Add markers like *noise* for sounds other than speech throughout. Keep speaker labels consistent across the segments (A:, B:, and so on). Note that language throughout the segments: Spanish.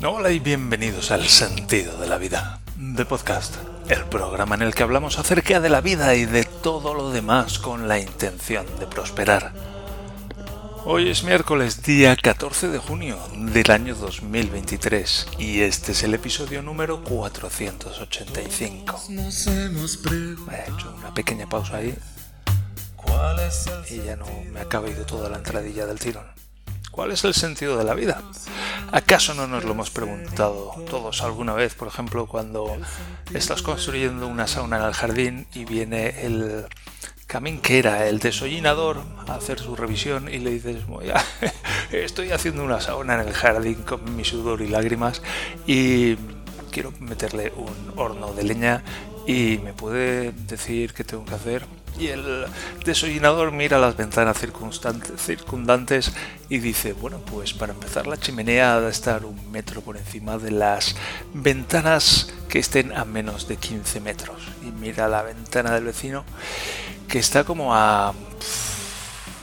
A: Hola y bienvenidos al Sentido de la Vida, de podcast, el programa en el que hablamos acerca de la vida y de todo lo demás con la intención de prosperar. Hoy es miércoles, día 14 de junio del año 2023 y este es el episodio número 485. He hecho una pequeña pausa ahí y ya no me ha cabido toda la entradilla del tirón. ¿Cuál es el sentido de la vida? ¿Acaso no nos lo hemos preguntado todos alguna vez? Por ejemplo, cuando estás construyendo una sauna en el jardín y viene el camín que era el desollinador a hacer su revisión y le dices, *laughs* estoy haciendo una sauna en el jardín con mi sudor y lágrimas y quiero meterle un horno de leña y me puede decir qué tengo que hacer y el desollinador mira las ventanas circundantes y dice, bueno, pues para empezar la chimenea ha de estar un metro por encima de las ventanas que estén a menos de 15 metros. Y mira la ventana del vecino que está como a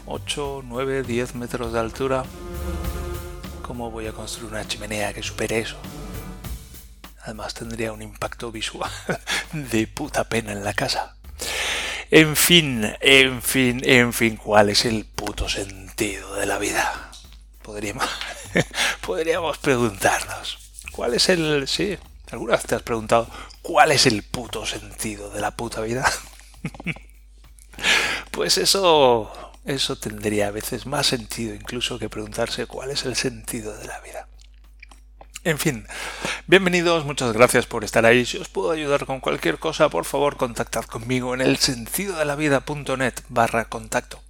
A: 8, 9, 10 metros de altura. ¿Cómo voy a construir una chimenea que supere eso? Además tendría un impacto visual *laughs* de puta pena en la casa. En fin, en fin, en fin, ¿cuál es el puto sentido de la vida? Podríamos, *laughs* podríamos preguntarnos. ¿Cuál es el... Sí, ¿alguna vez te has preguntado cuál es el puto sentido de la puta vida? *laughs* Pues eso... Eso tendría a veces más sentido incluso que preguntarse cuál es el sentido de la vida. En fin, bienvenidos, muchas gracias por estar ahí. Si os puedo ayudar con cualquier cosa, por favor contactad conmigo en el sentido de la vida.net barra contacto.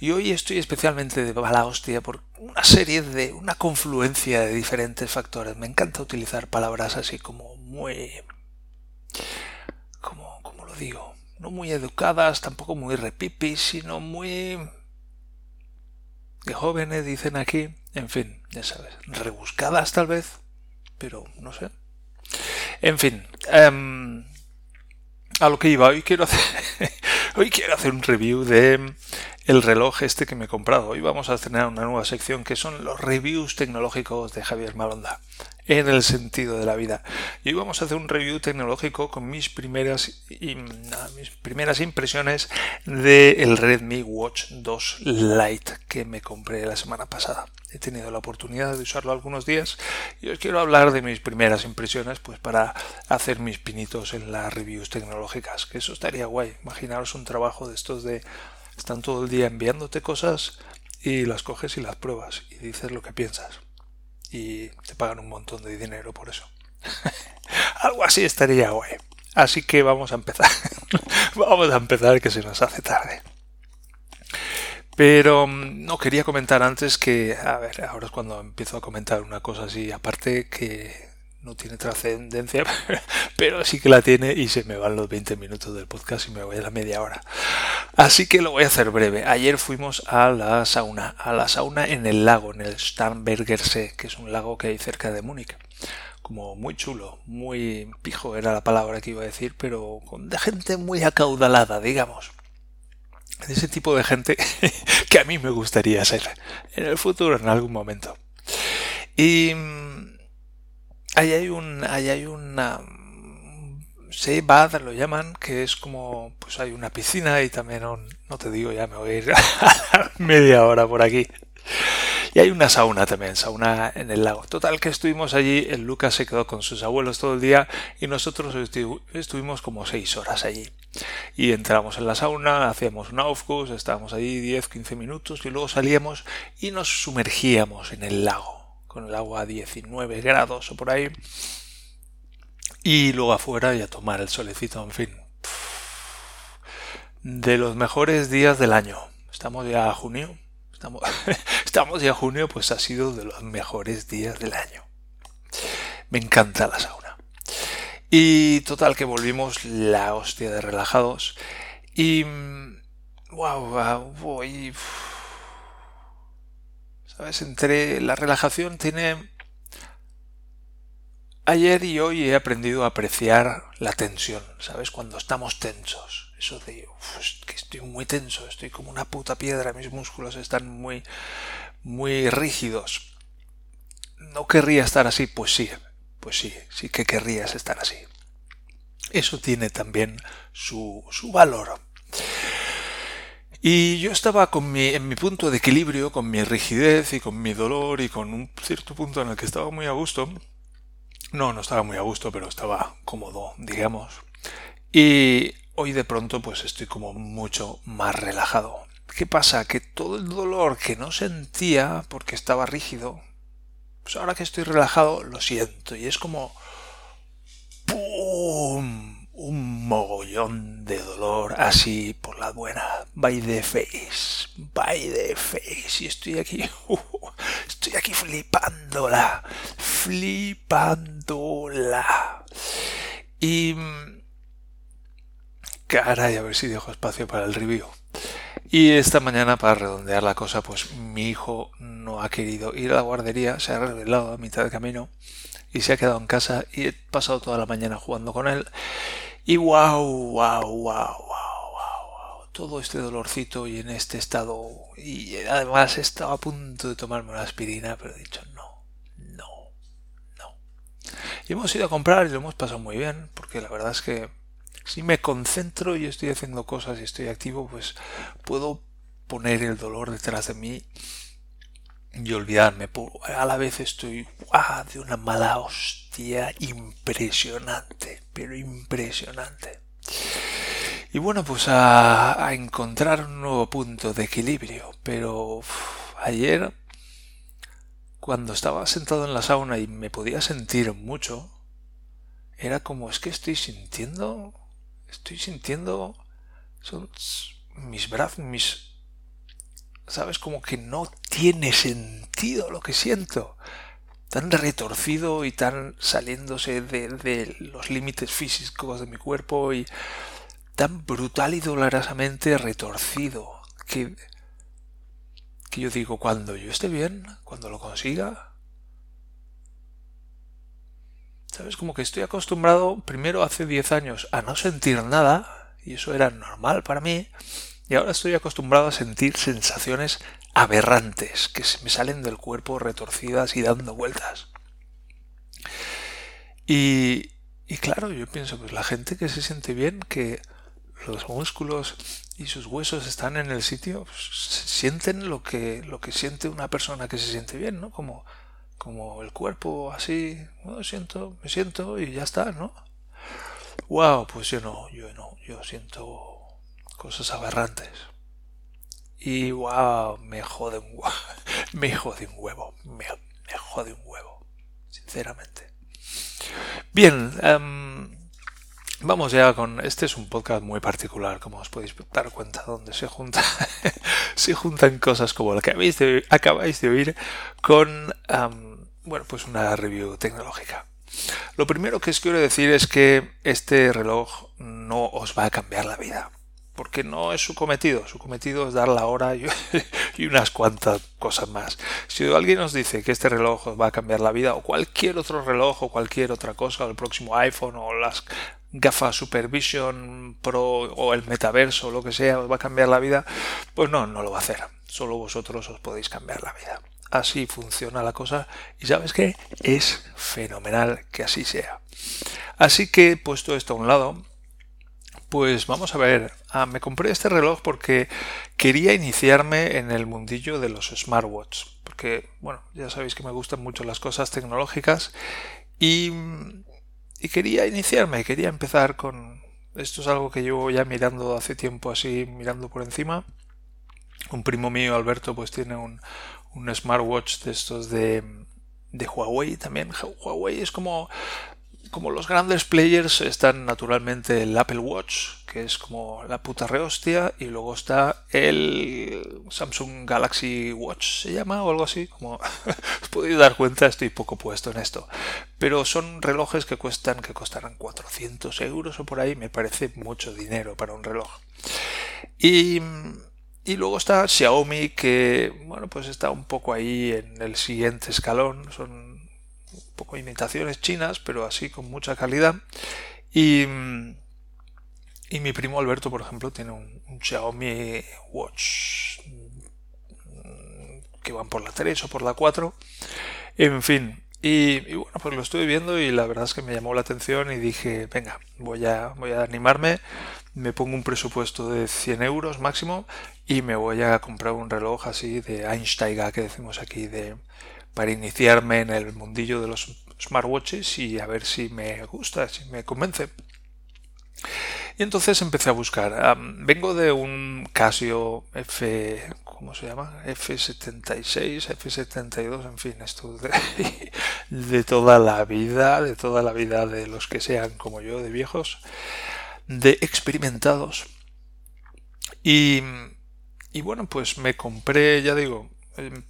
A: Y hoy estoy especialmente de bala hostia por una serie de, una confluencia de diferentes factores. Me encanta utilizar palabras así como muy... como, como lo digo, no muy educadas, tampoco muy repipis, sino muy... de jóvenes dicen aquí en fin, ya sabes, rebuscadas tal vez, pero no sé. En fin, em, a lo que iba, hoy quiero hacer, *laughs* hoy quiero hacer un review de el reloj este que me he comprado. Hoy vamos a tener una nueva sección que son los reviews tecnológicos de Javier Malonda en el sentido de la vida. Y hoy vamos a hacer un review tecnológico con mis primeras, mis primeras impresiones del Redmi Watch 2 Lite que me compré la semana pasada. He tenido la oportunidad de usarlo algunos días y os quiero hablar de mis primeras impresiones pues para hacer mis pinitos en las reviews tecnológicas, que eso estaría guay. Imaginaros un trabajo de estos de están todo el día enviándote cosas y las coges y las pruebas y dices lo que piensas y te pagan un montón de dinero por eso. *laughs* Algo así estaría guay. Así que vamos a empezar. *laughs* vamos a empezar que se nos hace tarde. Pero mm, no quería comentar antes que, a ver, ahora es cuando empiezo a comentar una cosa así, aparte que no tiene trascendencia, *laughs* pero sí que la tiene y se me van los 20 minutos del podcast y me voy a la media hora. Así que lo voy a hacer breve. Ayer fuimos a la sauna, a la sauna en el lago, en el Starnberger See, que es un lago que hay cerca de Múnich. Como muy chulo, muy pijo era la palabra que iba a decir, pero con de gente muy acaudalada, digamos. Ese tipo de gente *laughs* que a mí me gustaría ser en el futuro, en algún momento. Y ahí hay un, ahí hay una, sí, bad lo llaman, que es como, pues hay una piscina y también un, no te digo, ya me voy a ir *laughs* media hora por aquí. Y hay una sauna también, sauna en el lago. Total que estuvimos allí, el Lucas se quedó con sus abuelos todo el día y nosotros estuvimos como seis horas allí. Y entramos en la sauna, hacíamos un aufgus, estábamos allí 10-15 minutos y luego salíamos y nos sumergíamos en el lago con el agua a 19 grados o por ahí. Y luego afuera y a tomar el solecito, en fin. De los mejores días del año. Estamos ya a junio. Estamos, *laughs* estamos ya a junio, pues ha sido de los mejores días del año. Me encanta la sauna. Y total que volvimos la hostia de relajados. Y... Wow, wow, voy... ¿Sabes? Entre la relajación tiene... Ayer y hoy he aprendido a apreciar la tensión, ¿sabes? Cuando estamos tensos. Eso de, que estoy muy tenso, estoy como una puta piedra, mis músculos están muy, muy rígidos. ¿no querría estar así? Pues sí, pues sí, sí que querrías estar así. Eso tiene también su, su valor. Y yo estaba con mi, en mi punto de equilibrio, con mi rigidez y con mi dolor y con un cierto punto en el que estaba muy a gusto. No, no estaba muy a gusto, pero estaba cómodo, digamos. Y hoy de pronto pues estoy como mucho más relajado. ¿Qué pasa? Que todo el dolor que no sentía porque estaba rígido, pues ahora que estoy relajado lo siento y es como ¡pum! Un mogollón de dolor así por la buena. By the face, by the face. Y estoy aquí, *laughs* uh, estoy aquí flipándola, flipándola. Y... Caray, a ver si dejo espacio para el review. Y esta mañana, para redondear la cosa, pues mi hijo no ha querido ir a la guardería, se ha revelado a mitad de camino y se ha quedado en casa y he pasado toda la mañana jugando con él. Y wow, wow, wow, wow, wow, todo este dolorcito y en este estado. Y además estaba a punto de tomarme una aspirina, pero he dicho no, no, no. Y hemos ido a comprar y lo hemos pasado muy bien, porque la verdad es que si me concentro y estoy haciendo cosas y estoy activo, pues puedo poner el dolor detrás de mí y olvidarme. A la vez estoy de una mala hostia impresionante, pero impresionante. Y bueno, pues a, encontrar un nuevo punto de equilibrio. Pero ayer, cuando estaba sentado en la sauna y me podía sentir mucho, era como es que estoy sintiendo, estoy sintiendo, son mis brazos, mis ¿sabes? Como que no tiene sentido lo que siento. Tan retorcido y tan saliéndose de, los límites físicos de mi cuerpo y tan brutal y dolorosamente retorcido que, que yo digo, cuando yo esté bien, cuando lo consiga, ¿sabes? Como que estoy acostumbrado, primero hace 10 años, a no sentir nada, y eso era normal para mí, y ahora estoy acostumbrado a sentir sensaciones aberrantes que se me salen del cuerpo retorcidas y dando vueltas. Y, y claro, yo pienso, pues la gente que se siente bien, que los músculos y sus huesos están en el sitio, pues, sienten lo que, lo que siente una persona que se siente bien, ¿no? Como, como el cuerpo así, ¿no? siento, me siento y ya está, ¿no? Wow, pues yo no, yo no, yo siento cosas aberrantes. Y wow, *laughs* me jode un huevo. Me jode un huevo. Me, jode un huevo. Sinceramente. Bien, em, vamos ya con. Este es un podcast muy particular, como os podéis dar cuenta, donde se junta, *laughs* se juntan cosas como la que habéis de, acabáis de oír con, em, bueno, pues una review tecnológica. Lo primero que os quiero decir es que este reloj no os va a cambiar la vida porque no es su cometido. Su cometido es dar la hora y, *laughs* unas cuantas cosas más. Si alguien nos dice que este reloj va a cambiar la vida, o cualquier otro reloj, o cualquier otra cosa, o el próximo iPhone, o las gafas Supervision Pro, o el metaverso, o lo que sea, os va a cambiar la vida, pues no, no lo va a hacer. Solo vosotros os podéis cambiar la vida. Así funciona la cosa y sabes qué? Es fenomenal que así sea. Así que puesto esto a un lado, pues vamos a ver, ah, me compré este reloj porque quería iniciarme en el mundillo de los smartwatch, porque bueno, ya sabéis que me gustan mucho las cosas tecnológicas y, y quería iniciarme, quería empezar con... Esto es algo que llevo ya mirando hace tiempo así, mirando por encima. Un primo mío, Alberto, pues tiene un, un smartwatch de estos de, de Huawei también. Huawei es como como los grandes players están naturalmente el Apple Watch, que es como la puta rehostia, y luego está el Samsung Galaxy Watch, se llama, o algo así, como *laughs* os podéis dar cuenta, estoy poco puesto en esto. Pero son relojes que cuestan, que costarán 400 euros o por ahí, me parece mucho dinero para un reloj. Y, y luego está Xiaomi, que, bueno, pues está un poco ahí en el siguiente escalón, son imitaciones chinas, pero así con mucha calidad. Y, y mi primo Alberto, por ejemplo, tiene un, Xiaomi Watch que van por la 3 o por la 4. En fin, Y, bueno, pues lo estuve viendo y la verdad es que me llamó la atención y dije, venga, voy a, voy a animarme, me pongo un presupuesto de 100 euros máximo y me voy a comprar un reloj así de Einsteiger que decimos aquí, de, para iniciarme en el mundillo de los smartwatches y a ver si me gusta, si me convence. Y entonces empecé a buscar. vengo de un Casio F, ¿cómo se llama? F76, F72, en fin, esto *laughs* de, toda la vida, de toda la vida de los que sean como yo, de viejos, de experimentados. Y, bueno, pues me compré, ya digo,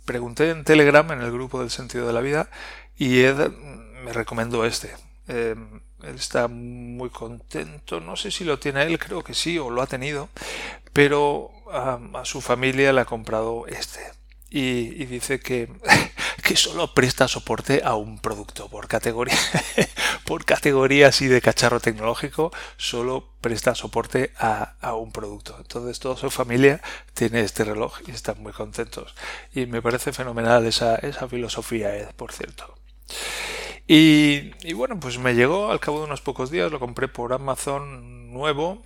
A: pregunté en Telegram, en el grupo del sentido de la vida, y Ed me recomendó este. Eh, él está muy contento. No sé si lo tiene él, creo que sí, o lo ha tenido. Pero a su familia le ha comprado este. Y, dice que, *laughs* que, solo presta soporte a un producto por categoría. *laughs* por categoría así de cacharro tecnológico, solo presta soporte a, a, un producto. Entonces toda su familia tiene este reloj y están muy contentos. Y me parece fenomenal esa, esa filosofía, Ed, por cierto. Y, bueno, pues me llegó al cabo de unos pocos días, lo compré por Amazon nuevo.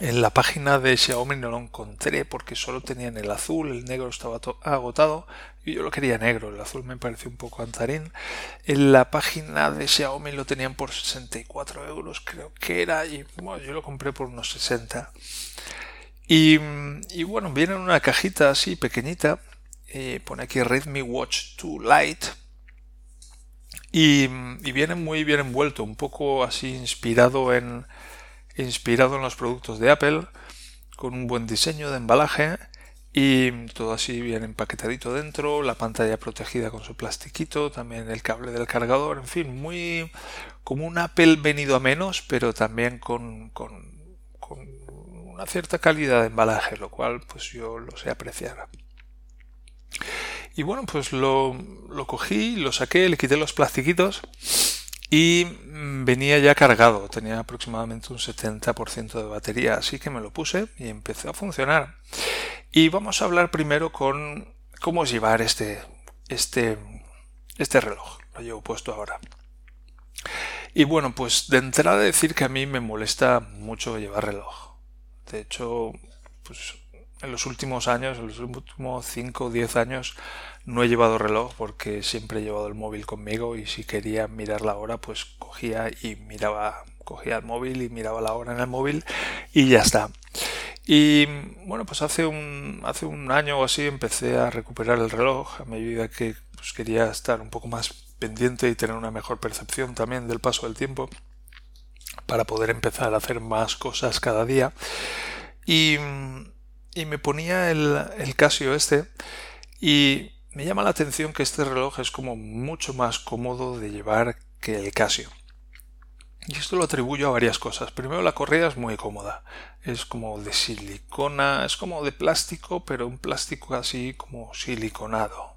A: En la página de Xiaomi no lo encontré porque solo tenían el azul, el negro estaba agotado y yo lo quería negro, el azul me pareció un poco antarín. En la página de Xiaomi lo tenían por 64 euros, creo que era, y bueno, yo lo compré por unos 60. Y, bueno, viene en una cajita así pequeñita, eh, pone aquí Redmi Watch 2 Lite y, viene muy bien envuelto, un poco así inspirado en, inspirado en los productos de Apple, con un buen diseño de embalaje y todo así bien empaquetadito dentro, la pantalla protegida con su plastiquito, también el cable del cargador, en fin, muy como un Apple venido a menos, pero también con, con, una cierta calidad de embalaje, lo cual pues yo lo sé apreciar. Y bueno, pues lo, lo cogí, lo saqué, le quité los plastiquitos y mm, venía ya cargado, tenía aproximadamente un 70% de batería, así que me lo puse y empezó a funcionar. Y vamos a hablar primero con cómo llevar este, este, este reloj, lo llevo puesto ahora. Y bueno, pues de entrada decir que a mí me molesta mucho llevar reloj. De hecho, pues en los últimos años, en los últimos 5 o 10 años, no he llevado reloj porque siempre he llevado el móvil conmigo y si quería mirar la hora, pues cogía y miraba, cogía el móvil y miraba la hora en el móvil y ya está. Y bueno, pues hace un, hace un año o así empecé a recuperar el reloj a medida que pues, quería estar un poco más pendiente y tener una mejor percepción también del paso del tiempo para poder empezar a hacer más cosas cada día. Y y me ponía el, el Casio este y me llama la atención que este reloj es como mucho más cómodo de llevar que el Casio. Y esto lo atribuyo a varias cosas. Primero la correa es muy cómoda. Es como de silicona, es como de plástico, pero un plástico así como siliconado.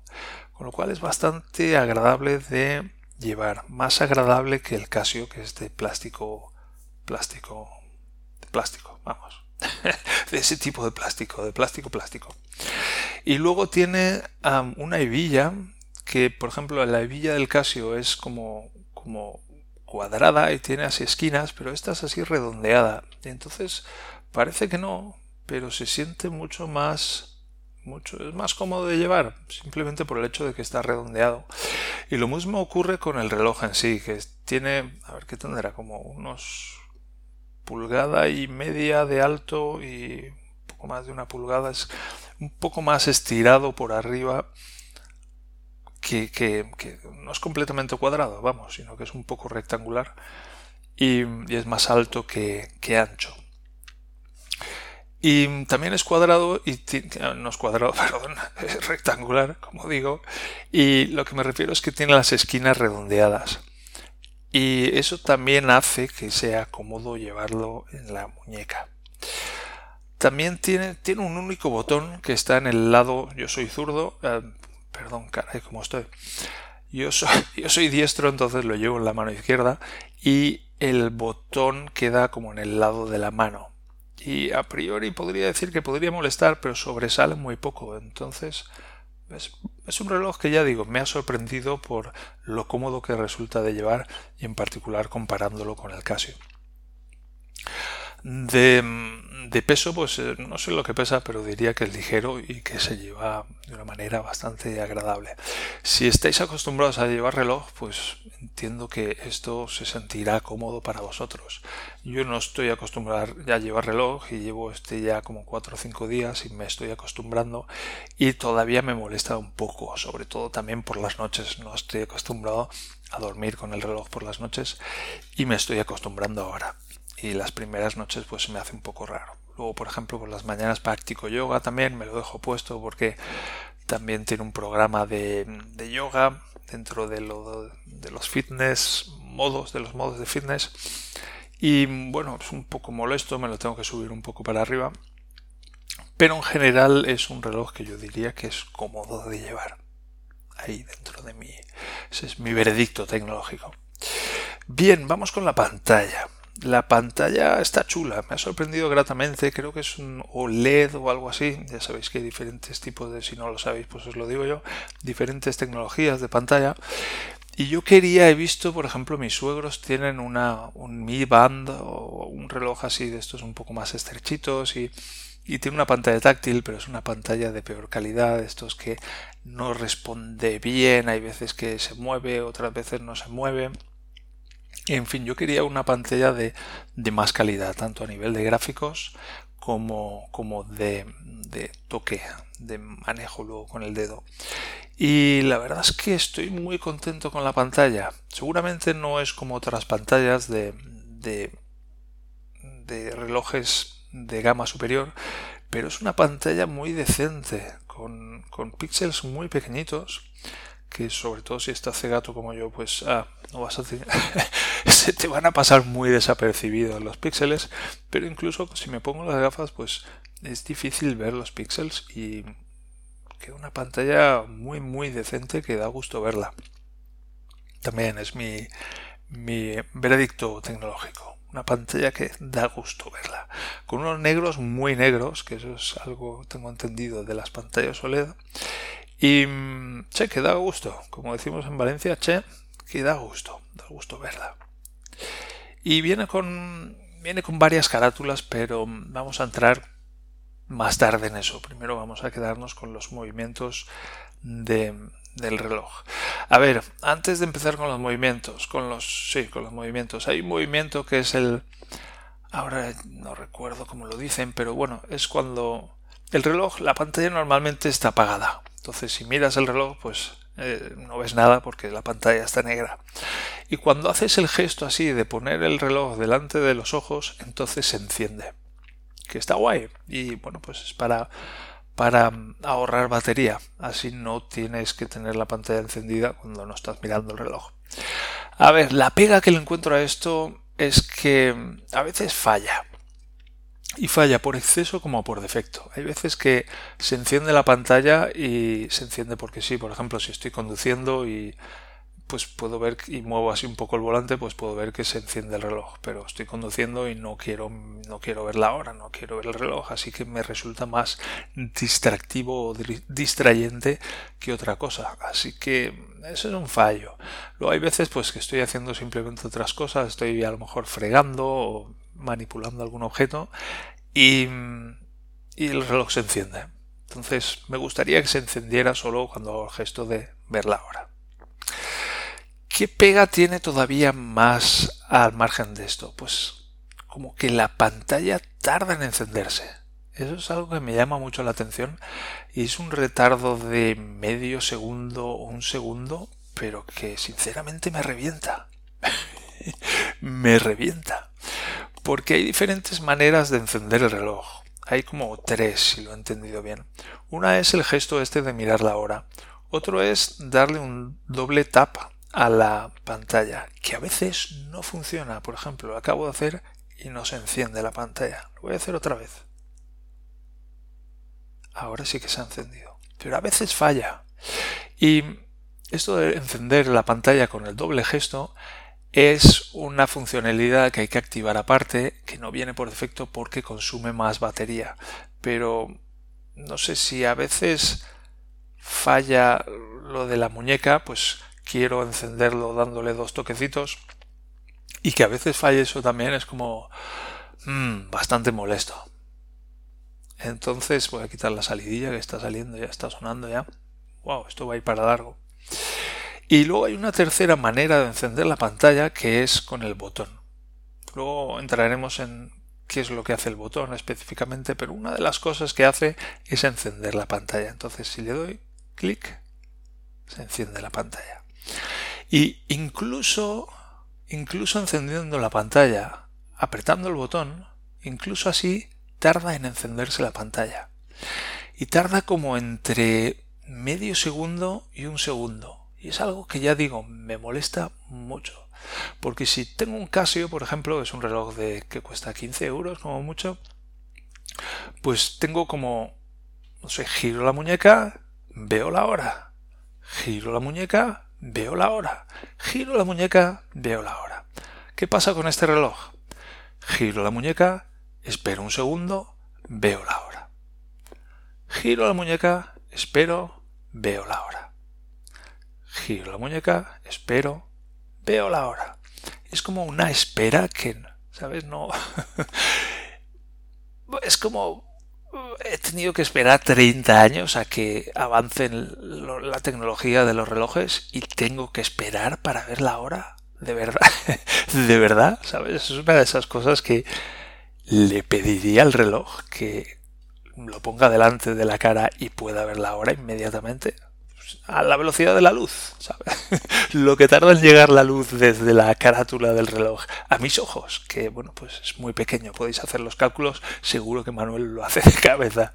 A: Con lo cual es bastante agradable de llevar. Más agradable que el Casio, que es de plástico, plástico, de plástico, vamos. *laughs* de ese tipo de plástico, de plástico plástico. Y luego tiene una hebilla que, por ejemplo, la hebilla del Casio es como, como cuadrada y tiene así esquinas, pero esta es así redondeada. Entonces parece que no, pero se siente mucho más mucho es más cómodo de llevar simplemente por el hecho de que está redondeado y lo mismo ocurre con el reloj en sí que tiene a ver qué tendrá como unos pulgada y media de alto y más de una pulgada es un poco más estirado por arriba que, que, no es completamente cuadrado, vamos, sino que es un poco rectangular y, es más alto que, que, ancho. Y también es cuadrado y no es cuadrado, *laughs* perdón, es rectangular, como digo, y lo que me refiero es que tiene las esquinas redondeadas y eso también hace que sea cómodo llevarlo en la muñeca. También tiene, tiene un único botón que está en el lado, yo soy zurdo, eh, perdón, caray, ¿cómo estoy? Yo soy, *laughs* yo soy diestro, entonces lo llevo en la mano izquierda y el botón queda como en el lado de la mano. Y a priori podría decir que podría molestar, pero sobresale muy poco. Entonces, es, un reloj que ya digo, me ha sorprendido por lo cómodo que resulta de llevar y en particular comparándolo con el Casio. De, de peso, pues eh, no sé lo que pesa, pero diría que es ligero y que se lleva de una manera bastante agradable. Si estáis acostumbrados a llevar reloj, pues entiendo que esto se sentirá cómodo para vosotros. Yo no estoy acostumbrado a llevar reloj y llevo este ya como 4 o 5 días y me estoy acostumbrando y todavía me molesta un poco, sobre todo también por las noches. No estoy acostumbrado a dormir con el reloj por las noches y me estoy acostumbrando ahora y las primeras noches pues se me hace un poco raro. Luego, por ejemplo, por las mañanas practico yoga también, me lo dejo puesto porque también tiene un programa de, de yoga dentro de, de los fitness modos, de los modos de fitness. Y bueno, es un poco molesto, me lo tengo que subir un poco para arriba. Pero en general es un reloj que yo diría que es cómodo de llevar. Ahí dentro de mí. Ese es mi veredicto tecnológico. Bien, vamos con la pantalla. La pantalla está chula, me ha sorprendido gratamente, creo que es un OLED o algo así, ya sabéis que hay diferentes tipos de, si no lo sabéis pues os lo digo yo, diferentes tecnologías de pantalla. Y yo quería, he visto, por ejemplo, mis suegros tienen una, un Mi Band o un reloj así de estos un poco más estrechitos y, y tiene una pantalla táctil, pero es una pantalla de peor calidad, estos que no responde bien, hay veces que se mueve, otras veces no se mueve. En fin, yo quería una pantalla de, más calidad, tanto a nivel de gráficos como, como de, de, toque, de manejo luego con el dedo. Y la verdad es que estoy muy contento con la pantalla. Seguramente no es como otras pantallas de, de, de relojes de gama superior, pero es una pantalla muy decente, con, con píxeles muy pequeñitos que sobre todo si estás cegato como yo, pues ah, no vas a *laughs* se te van a pasar muy desapercibidos los píxeles, pero incluso si me pongo las gafas, pues es difícil ver los píxeles y queda una pantalla muy muy decente que da gusto verla. También es mi, mi veredicto tecnológico. Una pantalla que da gusto verla. Con unos negros muy negros, que eso es algo tengo entendido de las pantallas OLED. Y che, que da gusto, como decimos en Valencia, che, que da gusto, da gusto verla. Y viene con, viene con varias carátulas, pero vamos a entrar más tarde en eso. Primero vamos a quedarnos con los movimientos de, del reloj. A ver, antes de empezar con los movimientos, con los sí, con los movimientos, hay un movimiento que es el ahora no recuerdo cómo lo dicen, pero bueno, es cuando el reloj, la pantalla normalmente está apagada. Entonces, si miras el reloj, pues eh, no ves nada porque la pantalla está negra. Y cuando haces el gesto así de poner el reloj delante de los ojos, entonces se enciende. Que está guay. Y bueno, pues es para, para ahorrar batería. Así no tienes que tener la pantalla encendida cuando no estás mirando el reloj. A ver, la pega que le encuentro a esto es que a veces falla y falla por exceso como por defecto. Hay veces que se enciende la pantalla y se enciende porque sí. Por ejemplo, si estoy conduciendo y pues puedo ver y muevo así un poco el volante, pues puedo ver que se enciende el reloj, pero estoy conduciendo y no quiero no quiero ver la hora, no quiero ver el reloj, así que me resulta más distractivo o distrayente que otra cosa, así que eso es un fallo. Luego hay veces pues que estoy haciendo simplemente otras cosas, estoy a lo mejor fregando o manipulando algún objeto y, el reloj se enciende. Entonces me gustaría que se encendiera solo cuando hago el gesto de ver la hora. ¿Qué pega tiene todavía más al margen de esto? Pues como que la pantalla tarda en encenderse. Eso es algo que me llama mucho la atención y es un retardo de medio segundo o un segundo, pero que sinceramente me revienta. *laughs* me revienta porque hay diferentes maneras de encender el reloj. Hay como tres, si lo he entendido bien. Una es el gesto este de mirar la hora. Otro es darle un doble tap a la pantalla, que a veces no funciona. Por ejemplo, lo acabo de hacer y no se enciende la pantalla. Lo voy a hacer otra vez. Ahora sí que se ha encendido. Pero a veces falla. Y esto de encender la pantalla con el doble gesto es una funcionalidad que hay que activar aparte, que no viene por defecto porque consume más batería. Pero no sé si a veces falla lo de la muñeca, pues quiero encenderlo dándole dos toquecitos y que a veces falle eso también es como mm, bastante molesto. Entonces voy a quitar la salidilla que está saliendo, ya está sonando ya. Wow, esto va a ir para largo. Y luego hay una tercera manera de encender la pantalla que es con el botón. Luego entraremos en qué es lo que hace el botón específicamente, pero una de las cosas que hace es encender la pantalla. Entonces si le doy clic, se enciende la pantalla. Y incluso, incluso encendiendo la pantalla, apretando el botón, incluso así tarda en encenderse la pantalla. Y tarda como entre medio segundo y un segundo. Y es algo que ya digo, me molesta mucho. Porque si tengo un Casio, por ejemplo, es un reloj de que cuesta 15 euros como mucho, pues tengo como, no sé, giro la muñeca, veo la hora. Giro la muñeca, veo la hora. Giro la muñeca, veo la hora. ¿Qué pasa con este reloj? Giro la muñeca, espero un segundo, veo la hora. Giro la muñeca, espero, veo la hora. Giro la muñeca, espero, veo la hora. Es como una espera que, ¿sabes? No. *laughs* es como. He tenido que esperar 30 años a que avance la tecnología de los relojes y tengo que esperar para ver la hora. De verdad. *laughs* de verdad, ¿sabes? Es una de esas cosas que le pediría al reloj que lo ponga delante de la cara y pueda ver la hora inmediatamente a la velocidad de la luz, ¿sabes? *laughs* Lo que tarda en llegar la luz desde la carátula del reloj a mis ojos, que bueno, pues es muy pequeño, podéis hacer los cálculos, seguro que Manuel lo hace de cabeza.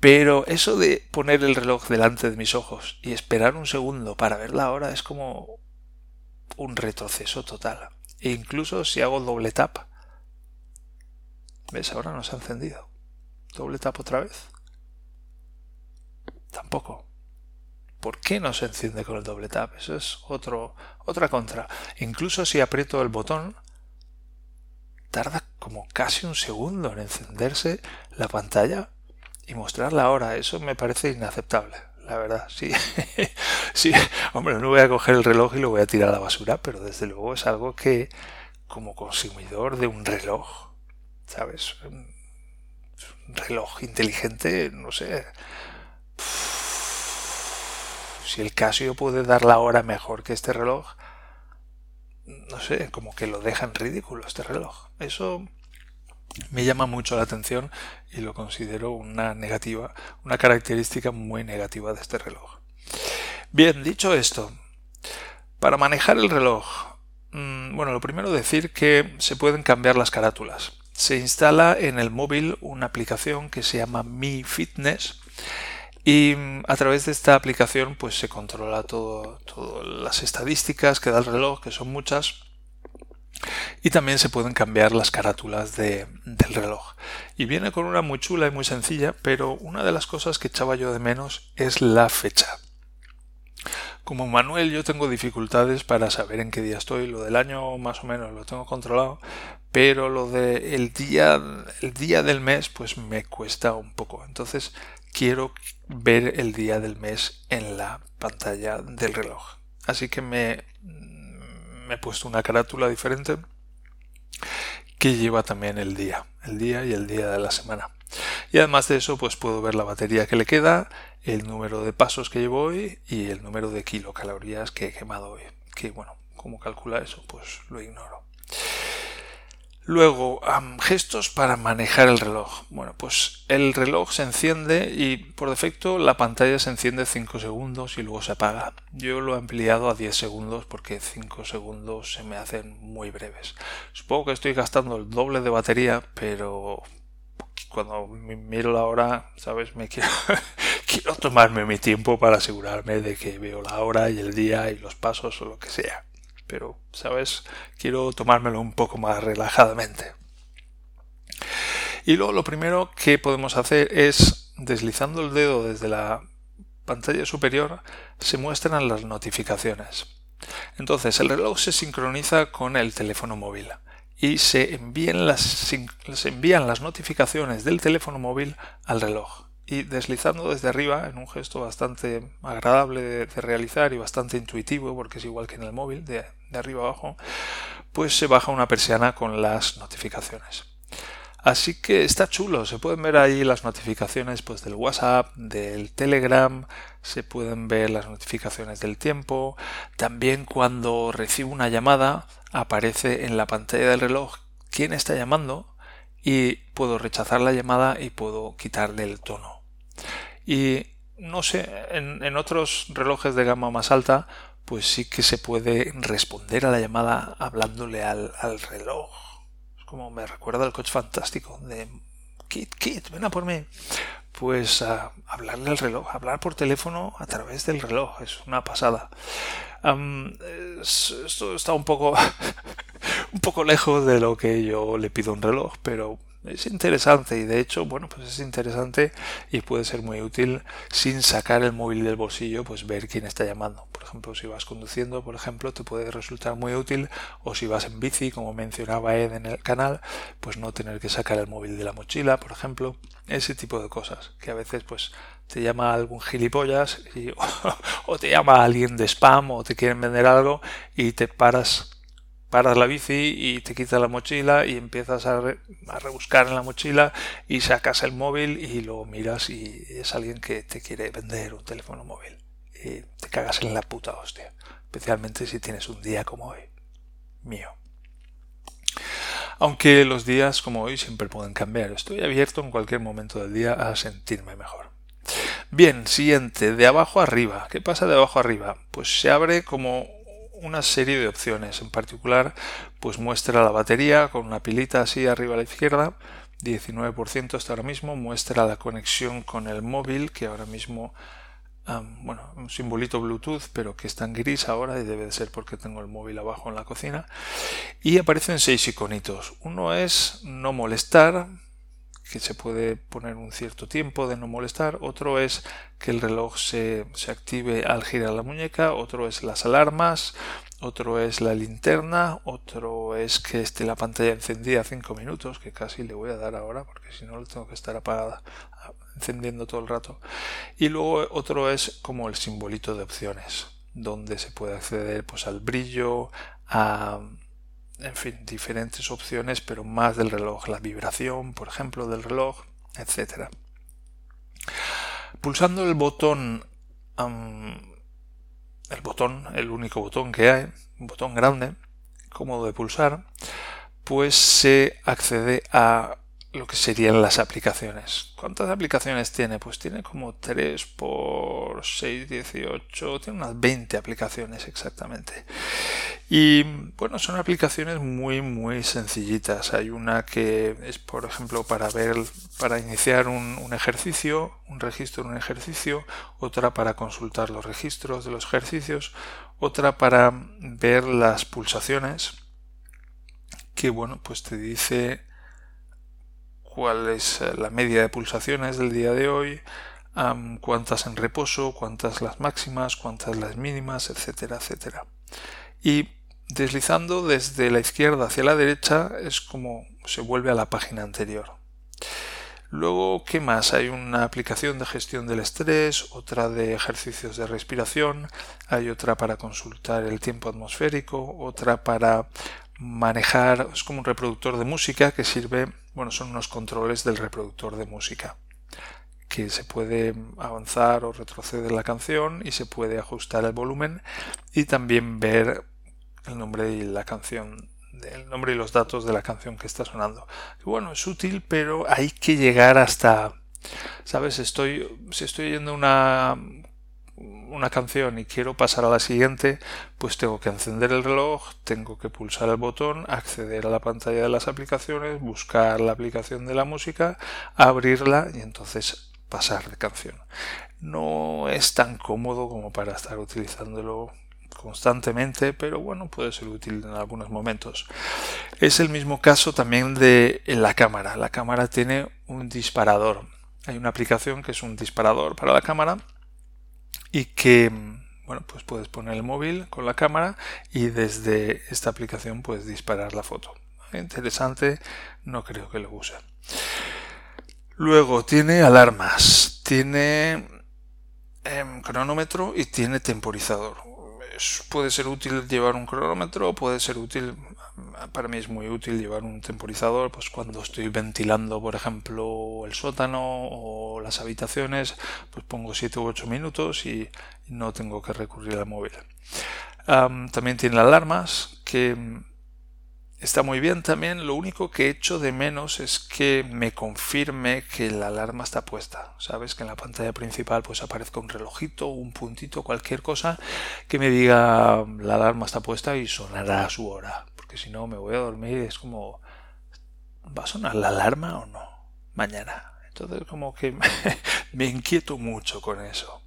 A: Pero eso de poner el reloj delante de mis ojos y esperar un segundo para ver la hora es como un retroceso total. E incluso si hago doble tap, ¿ves? Ahora no se ha encendido. Doble tap otra vez. Tampoco. ¿Por qué no se enciende con el doble tap? Eso es otro, otra contra. Incluso si aprieto el botón, tarda como casi un segundo en encenderse la pantalla y mostrar la hora. Eso me parece inaceptable, la verdad. Sí, *laughs* sí, hombre, no voy a coger el reloj y lo voy a tirar a la basura, pero desde luego es algo que, como consumidor de un reloj, ¿sabes? Un reloj inteligente, no sé si el Casio puede dar la hora mejor que este reloj, no sé, como que lo deja en ridículo este reloj. Eso me llama mucho la atención y lo considero una negativa, una característica muy negativa de este reloj. Bien, dicho esto, para manejar el reloj, mm, bueno, lo primero decir que se pueden cambiar las carátulas. Se instala en el móvil una aplicación que se llama Mi Fitness y mm, a través de esta aplicación pues se controla todo, todas las estadísticas que da el reloj, que son muchas. Y también se pueden cambiar las carátulas de, del reloj. Y viene con una muy chula y muy sencilla, pero una de las cosas que echaba yo de menos es la fecha. Como Manuel yo tengo dificultades para saber en qué día estoy, lo del año más o menos lo tengo controlado, pero lo del día, el día del mes pues me cuesta un poco. Entonces quiero ver el día del mes en la pantalla del reloj. Así que me, he puesto una carátula diferente que lleva también el día, el día y el día de la semana. Y además de eso, pues puedo ver la batería que le queda, el número de pasos que llevo hoy y el número de kilocalorías que he quemado hoy. Que bueno, ¿cómo calcula eso? Pues lo ignoro. Luego, gestos para manejar el reloj. Bueno, pues el reloj se enciende y por defecto la pantalla se enciende 5 segundos y luego se apaga. Yo lo he ampliado a 10 segundos porque 5 segundos se me hacen muy breves. Supongo que estoy gastando el doble de batería, pero cuando miro la hora, ¿sabes? Me quiero, *laughs* quiero tomarme mi tiempo para asegurarme de que veo la hora y el día y los pasos o lo que sea pero, ¿sabes? Quiero tomármelo un poco más relajadamente. Y luego lo primero que podemos hacer es, deslizando el dedo desde la pantalla superior, se muestran las notificaciones. Entonces el reloj se sincroniza con el teléfono móvil y se envían las, se envían las notificaciones del teléfono móvil al reloj y deslizando desde arriba, en un gesto bastante agradable de, realizar y bastante intuitivo, porque es igual que en el móvil, de, arriba abajo, pues se baja una persiana con las notificaciones. Así que está chulo, se pueden ver ahí las notificaciones pues, del WhatsApp, del Telegram, se pueden ver las notificaciones del tiempo. También cuando recibo una llamada aparece en la pantalla del reloj quién está llamando y puedo rechazar la llamada y puedo quitarle el tono. Y no sé, en, otros relojes de gama más alta pues sí que se puede responder a la llamada hablándole al reloj como me recuerda el coche fantástico de Kit, Kit, ven a por mí. Pues hablarle al reloj, hablar por teléfono a través del reloj, es una pasada. esto está un poco, *laughs* un poco lejos de lo que yo le pido a un reloj, pero es interesante y de hecho, bueno, pues es interesante y puede ser muy útil sin sacar el móvil del bolsillo, pues ver quién está llamando. Por ejemplo, si vas conduciendo, por ejemplo, te puede resultar muy útil o si vas en bici, como mencionaba Ed en el canal, pues no tener que sacar el móvil de la mochila, por ejemplo, ese tipo de cosas que a veces pues te llama algún gilipollas y, o, *laughs* o te llama alguien de spam o te quieren vender algo y te paras paras la bici y te quitas la mochila y empiezas a, rebuscar en la mochila y sacas el móvil y lo miras y es alguien que te quiere vender un teléfono móvil y te cagas en la puta hostia, especialmente si tienes un día como hoy, mío. Aunque los días como hoy siempre pueden cambiar, estoy abierto en cualquier momento del día a sentirme mejor. Bien, siguiente, de abajo arriba. ¿Qué pasa de abajo arriba? Pues se abre como una serie de opciones. En particular, pues muestra la batería con una pilita así arriba a la izquierda, 19% hasta ahora mismo, muestra la conexión con el móvil, que ahora mismo, bueno, un simbolito Bluetooth, pero que está en gris ahora y debe de ser porque tengo el móvil abajo en la cocina. Y aparecen seis iconitos. Uno es no molestar, que se puede poner un cierto tiempo de no molestar, otro es que el reloj se, active al girar la muñeca, otro es las alarmas, otro es la linterna, otro es que esté la pantalla encendida 5 minutos, que casi le voy a dar ahora porque si no lo tengo que estar apagada encendiendo todo el rato. Y luego otro es como el simbolito de opciones, donde se puede acceder pues al brillo, a en fin, diferentes opciones, pero más del reloj, la vibración, por ejemplo, del reloj, etc. Pulsando el botón, el botón, el único botón que hay, un botón grande, cómodo de pulsar, pues se accede a lo que serían las aplicaciones. ¿Cuántas aplicaciones tiene? Pues tiene como 3 por 6, 18, tiene unas 20 aplicaciones exactamente. Y bueno, son aplicaciones muy muy sencillitas. Hay una que es por ejemplo para ver, para iniciar un, ejercicio, un registro de un ejercicio, otra para consultar los registros de los ejercicios, otra para ver las pulsaciones, que bueno, pues te dice cuál es eh, la media de pulsaciones del día de hoy, cuántas en reposo, cuántas las máximas, cuántas las mínimas, etcétera, etcétera. Y deslizando desde la izquierda hacia la derecha es como se vuelve a la página anterior. Luego, ¿qué más? Hay una aplicación de gestión del estrés, otra de ejercicios de respiración, hay otra para consultar el tiempo atmosférico, otra para manejar, es como un reproductor de música que sirve, bueno, son unos controles del reproductor de música que se puede avanzar o retroceder la canción y se puede ajustar el volumen y también ver el nombre y la canción el nombre y los datos de la canción que está sonando. bueno, es útil, pero hay que llegar hasta sabes, estoy si estoy oyendo una una canción y quiero pasar a la siguiente, pues tengo que encender el reloj, tengo que pulsar el botón, acceder a la pantalla de las aplicaciones, buscar la aplicación de la música, abrirla y entonces pasar de canción. No es tan cómodo como para estar utilizándolo constantemente, pero bueno, puede ser útil en algunos momentos. Es el mismo caso también de la cámara. La cámara tiene un disparador. Hay una aplicación que es un disparador para la cámara y que bueno, pues puedes poner el móvil con la cámara y desde esta aplicación puedes disparar la foto. Interesante, no creo que lo use. Luego tiene alarmas, tiene em, cronómetro y tiene temporizador. Puede ser útil llevar un cronómetro, puede ser útil, para mí es muy útil llevar un temporizador, pues cuando estoy ventilando, por ejemplo, el sótano o las habitaciones, pues pongo 7 u 8 minutos y no tengo que recurrir al móvil. también tiene alarmas que Está muy bien también, lo único que echo de menos es que me confirme que la alarma está puesta. Sabes que en la pantalla principal pues aparezca un relojito, un puntito, cualquier cosa que me diga la alarma está puesta y sonará a su hora. Porque si no me voy a dormir y es como ¿va a sonar la alarma o no? Mañana. Entonces como que *laughs* me inquieto mucho con eso.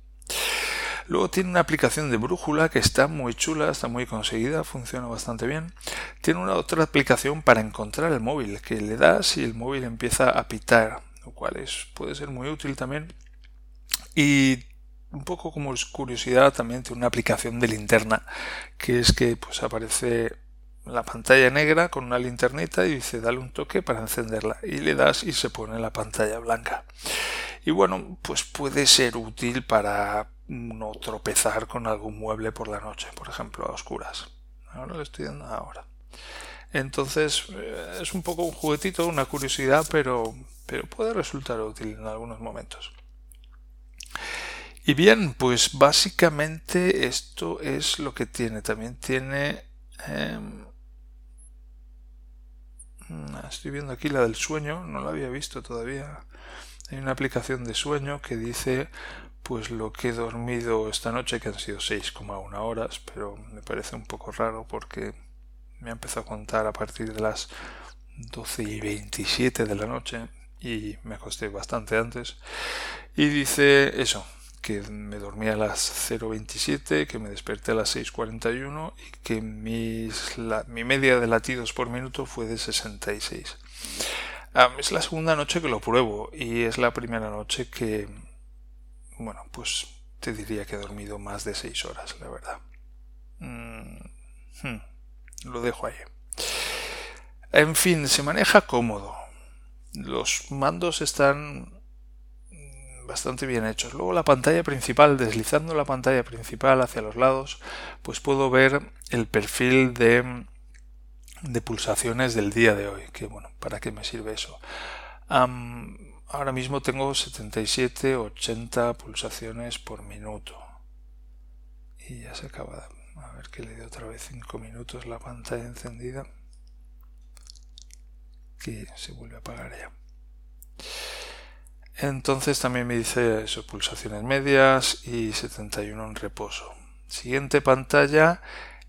A: Luego tiene una aplicación de brújula que está muy chula, está muy conseguida, funciona bastante bien. Tiene una otra aplicación para encontrar el móvil, que le das y el móvil empieza a pitar, lo cual es, puede ser muy útil también. Y un poco como curiosidad también tiene una aplicación de linterna, que es que pues aparece la pantalla negra con una linternita y dice dale un toque para encenderla y le das y se pone la pantalla blanca. Y bueno, pues puede ser útil para no tropezar con algún mueble por la noche, por ejemplo, a oscuras. Ahora le estoy dando ahora. Entonces eh, es un poco un juguetito, una curiosidad, pero, pero puede resultar útil en algunos momentos. Y bien, pues básicamente esto es lo que tiene. También tiene... Em, estoy viendo aquí la del sueño, no la había visto todavía. Hay una aplicación de sueño que dice pues lo que he dormido esta noche, que han sido 6,1 horas, pero me parece un poco raro porque me ha empezado a contar a partir de las 12 y 27 de la noche y me acosté bastante antes. Y dice eso, que me dormí a las 0.27, que me desperté a las 6.41 y que mis, mi media de latidos por minuto fue de 66. es la segunda noche que lo pruebo y es la primera noche que, bueno, pues te diría que he dormido más de 6 horas, la verdad. Mm, hmm, lo dejo ahí. En fin, se maneja cómodo. Los mandos están bastante bien hechos. Luego la pantalla principal, deslizando la pantalla principal hacia los lados, pues puedo ver el perfil de, de pulsaciones del día de hoy. Que bueno, ¿para qué me sirve eso? Ahora mismo tengo 77, 80 pulsaciones por minuto. Y ya se acaba. A ver que le dé otra vez 5 minutos la pantalla encendida. Que se vuelve a apagar ya. Entonces también me dice eso, pulsaciones medias y 71 en reposo. Siguiente pantalla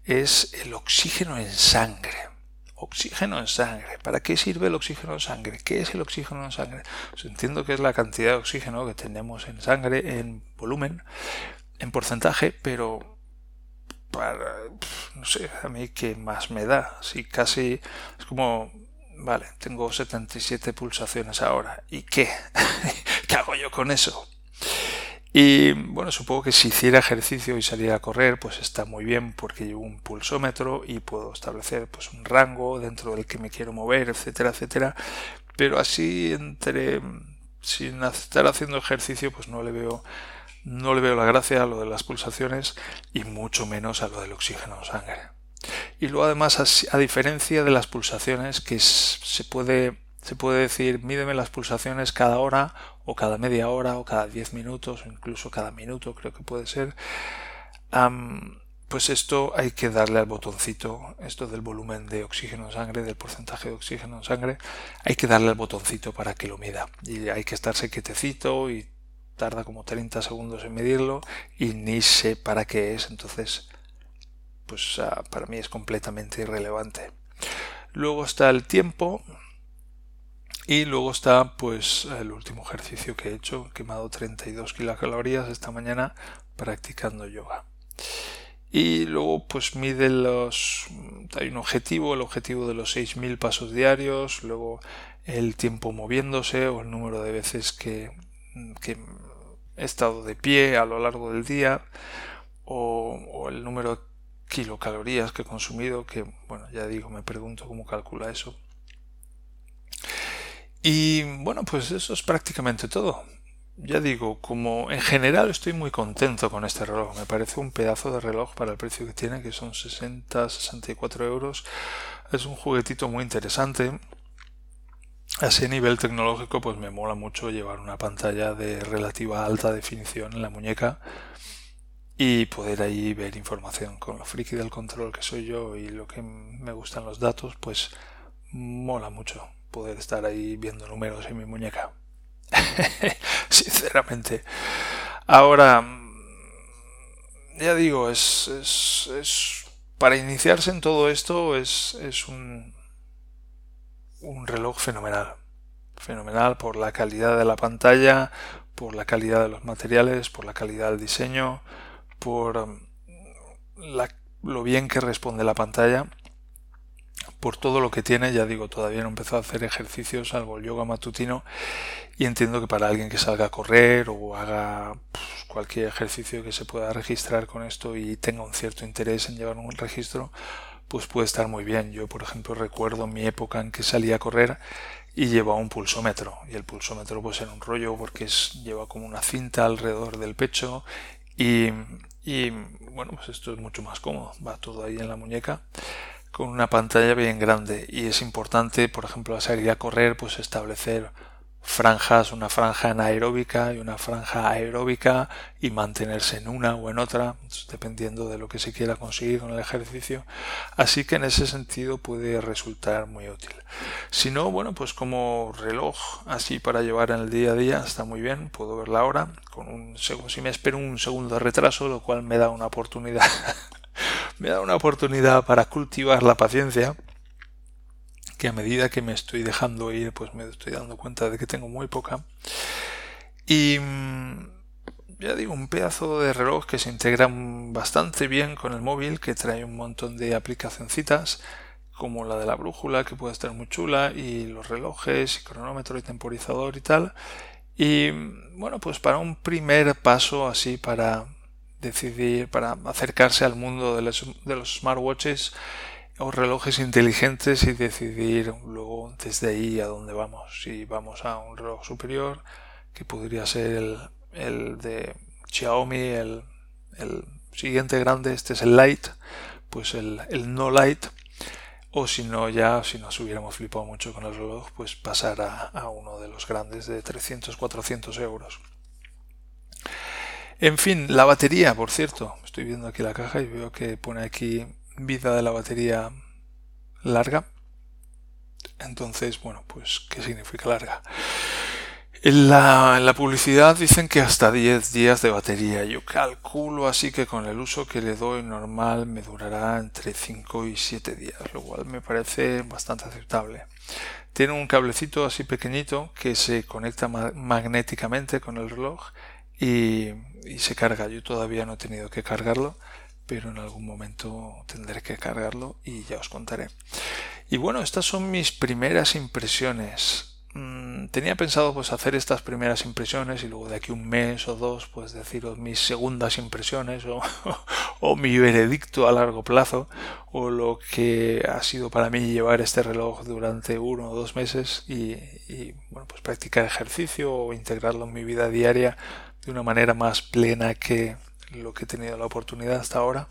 A: es el oxígeno en sangre. Oxígeno en sangre. ¿Para qué sirve el oxígeno en sangre? ¿Qué es el oxígeno en sangre? Pues entiendo que es la cantidad de oxígeno que tenemos en sangre en volumen, en porcentaje, pero para, no sé, a mí qué más me da. Si casi es como Vale, tengo 77 pulsaciones ahora. ¿Y qué? *laughs* ¿Qué hago yo con eso? Y bueno, supongo que si hiciera ejercicio y saliera a correr, pues está muy bien porque llevo un pulsómetro y puedo establecer pues un rango dentro del que me quiero mover, etcétera, etcétera. Pero así entre sin estar haciendo ejercicio, pues no le veo no le veo la gracia a lo de las pulsaciones y mucho menos a lo del oxígeno en sangre. Y luego además, a, diferencia de las pulsaciones, que se puede, se puede decir, mídeme las pulsaciones cada hora o cada media hora o cada 10 minutos o incluso cada minuto, creo que puede ser. pues esto hay que darle al botoncito, esto del volumen de oxígeno en sangre, del porcentaje de oxígeno en sangre, hay que darle al botoncito para que lo mida. Y hay que estarse quietecito y tarda como 30 segundos en medirlo y ni sé para qué es, entonces pues ah, para mí es completamente irrelevante. Luego está el tiempo y luego está pues el último ejercicio que he hecho, quemado 32 kilocalorías esta mañana practicando yoga. Y luego pues mide los hay un objetivo, el objetivo de los 6000 pasos diarios, luego el tiempo moviéndose o el número de veces que, he estado de pie a lo largo del día o, o el número kilocalorías que he consumido, que bueno, ya digo, me pregunto cómo calcula eso. Y bueno, pues eso es prácticamente todo. Ya digo, como en general estoy muy contento con este reloj. Me parece un pedazo de reloj para el precio que tiene, que son 60-64 euros. Es un juguetito muy interesante. Así a nivel tecnológico, pues me mola mucho llevar una pantalla de relativa alta definición en la muñeca y poder ahí ver información. Con lo friki del control que soy yo y lo que me gustan los datos, pues mola mucho poder estar ahí viendo números en mi muñeca. *laughs* Sinceramente. Ahora, ya digo, es, es, para iniciarse en todo esto es, es un, un reloj fenomenal. Fenomenal por la calidad de la pantalla, por la calidad de los materiales, por la calidad del diseño, por um, lo bien que responde la pantalla por todo lo que tiene, ya digo, todavía no empezado a hacer ejercicios, salvo el yoga matutino, y entiendo que para alguien que salga a correr o haga pues, cualquier ejercicio que se pueda registrar con esto y tenga un cierto interés en llevar un registro, pues puede estar muy bien. Yo, por ejemplo, recuerdo mi época en que salía a correr y llevaba un pulsómetro, y el pulsómetro pues era un rollo porque es, lleva como una cinta alrededor del pecho y, y bueno, pues esto es mucho más cómodo, va todo ahí en la muñeca con una pantalla bien grande y es importante, por ejemplo, al salir a correr, pues establecer franjas, una franja anaeróbica y una franja aeróbica y mantenerse en una o en otra, dependiendo de lo que se quiera conseguir con el ejercicio. Así que en ese sentido puede resultar muy útil. Si no, bueno, pues como reloj así para llevar en el día a día está muy bien, puedo ver la hora con un si me espero un segundo de retraso, lo cual me da una oportunidad *laughs* me da una oportunidad para cultivar la paciencia que a medida que me estoy dejando ir pues me estoy dando cuenta de que tengo muy poca. Y mm, ya digo un pedazo de reloj que se integra bastante bien con el móvil que trae un montón de aplicacioncitas como la de la brújula que puede estar muy chula y los relojes y cronómetro y temporizador y tal. Y mm, bueno pues para un primer paso así para decidir, para acercarse al mundo de los, de los smartwatches o relojes inteligentes y decidir luego desde ahí a dónde vamos. Si vamos a un reloj superior, que podría ser el, el de Xiaomi, el, el, siguiente grande, este es el Lite, pues el, el no Lite, o si no ya, si nos hubiéramos flipado mucho con el reloj, pues pasar a, a uno de los grandes de 300-400 euros. En fin, la batería, por cierto. Estoy viendo aquí la caja y veo que pone aquí vida de la batería larga. Entonces, bueno, pues, ¿qué significa larga? En la, publicidad dicen que hasta 10 días de batería. Yo calculo así que con el uso que le doy normal me durará entre 5 y 7 días, lo cual me parece bastante aceptable. Tiene un cablecito así pequeñito que se conecta magnéticamente con el reloj y, se carga. Yo todavía no he tenido que cargarlo, pero en algún momento tendré que cargarlo y ya os contaré. Y bueno, estas son mis primeras impresiones. Mm, tenía pensado pues hacer estas primeras impresiones y luego de aquí un mes o dos pues deciros mis segundas impresiones o, *laughs* o mi veredicto a largo plazo o lo que ha sido para mí llevar este reloj durante uno o dos meses y, y bueno pues practicar ejercicio o integrarlo en mi vida diaria de una manera más plena que lo que he tenido la oportunidad hasta ahora.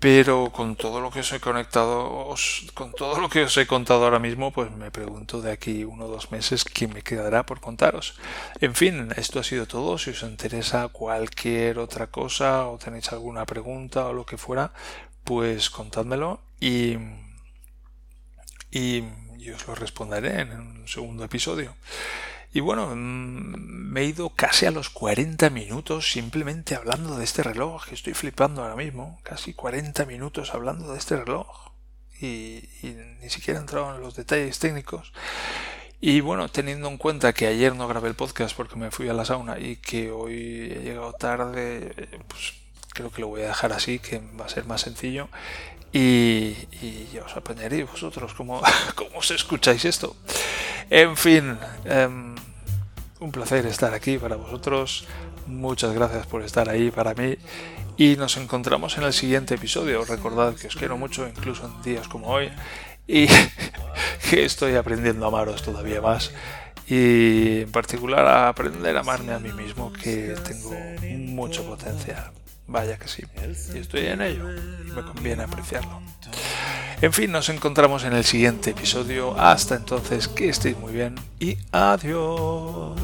A: Pero con todo lo que os he conectado, con todo lo que os he contado ahora mismo, pues me pregunto de aquí uno o dos meses qué me quedará por contaros. En fin, esto ha sido todo. Si os interesa cualquier otra cosa o tenéis alguna pregunta o lo que fuera, pues contádmelo y, y yo os lo responderé en un segundo episodio. Y bueno, mm, me he ido casi a los 40 minutos simplemente hablando de este reloj, que estoy flipando ahora mismo. Casi 40 minutos hablando de este reloj. Y, ni siquiera he entrado en los detalles técnicos. Y bueno, teniendo en cuenta que ayer no grabé el podcast porque me fui a la sauna y que hoy he llegado tarde, pues creo que lo voy a dejar así, que va a ser más sencillo. Y, ya os apañaré vosotros como, *laughs* como os escucháis esto. En fin, em, un placer estar aquí para vosotros. Muchas gracias por estar ahí para mí. Y nos encontramos en el siguiente episodio. Recordad que os quiero mucho, incluso en días como hoy. Y *laughs* que estoy aprendiendo a amaros todavía más y en particular a aprender a amarme a mí mismo que tengo mucho potencial. Vaya que sí, y estoy en ello me conviene apreciarlo. En fin, nos encontramos en el siguiente episodio. Hasta entonces, que estéis muy bien y adiós.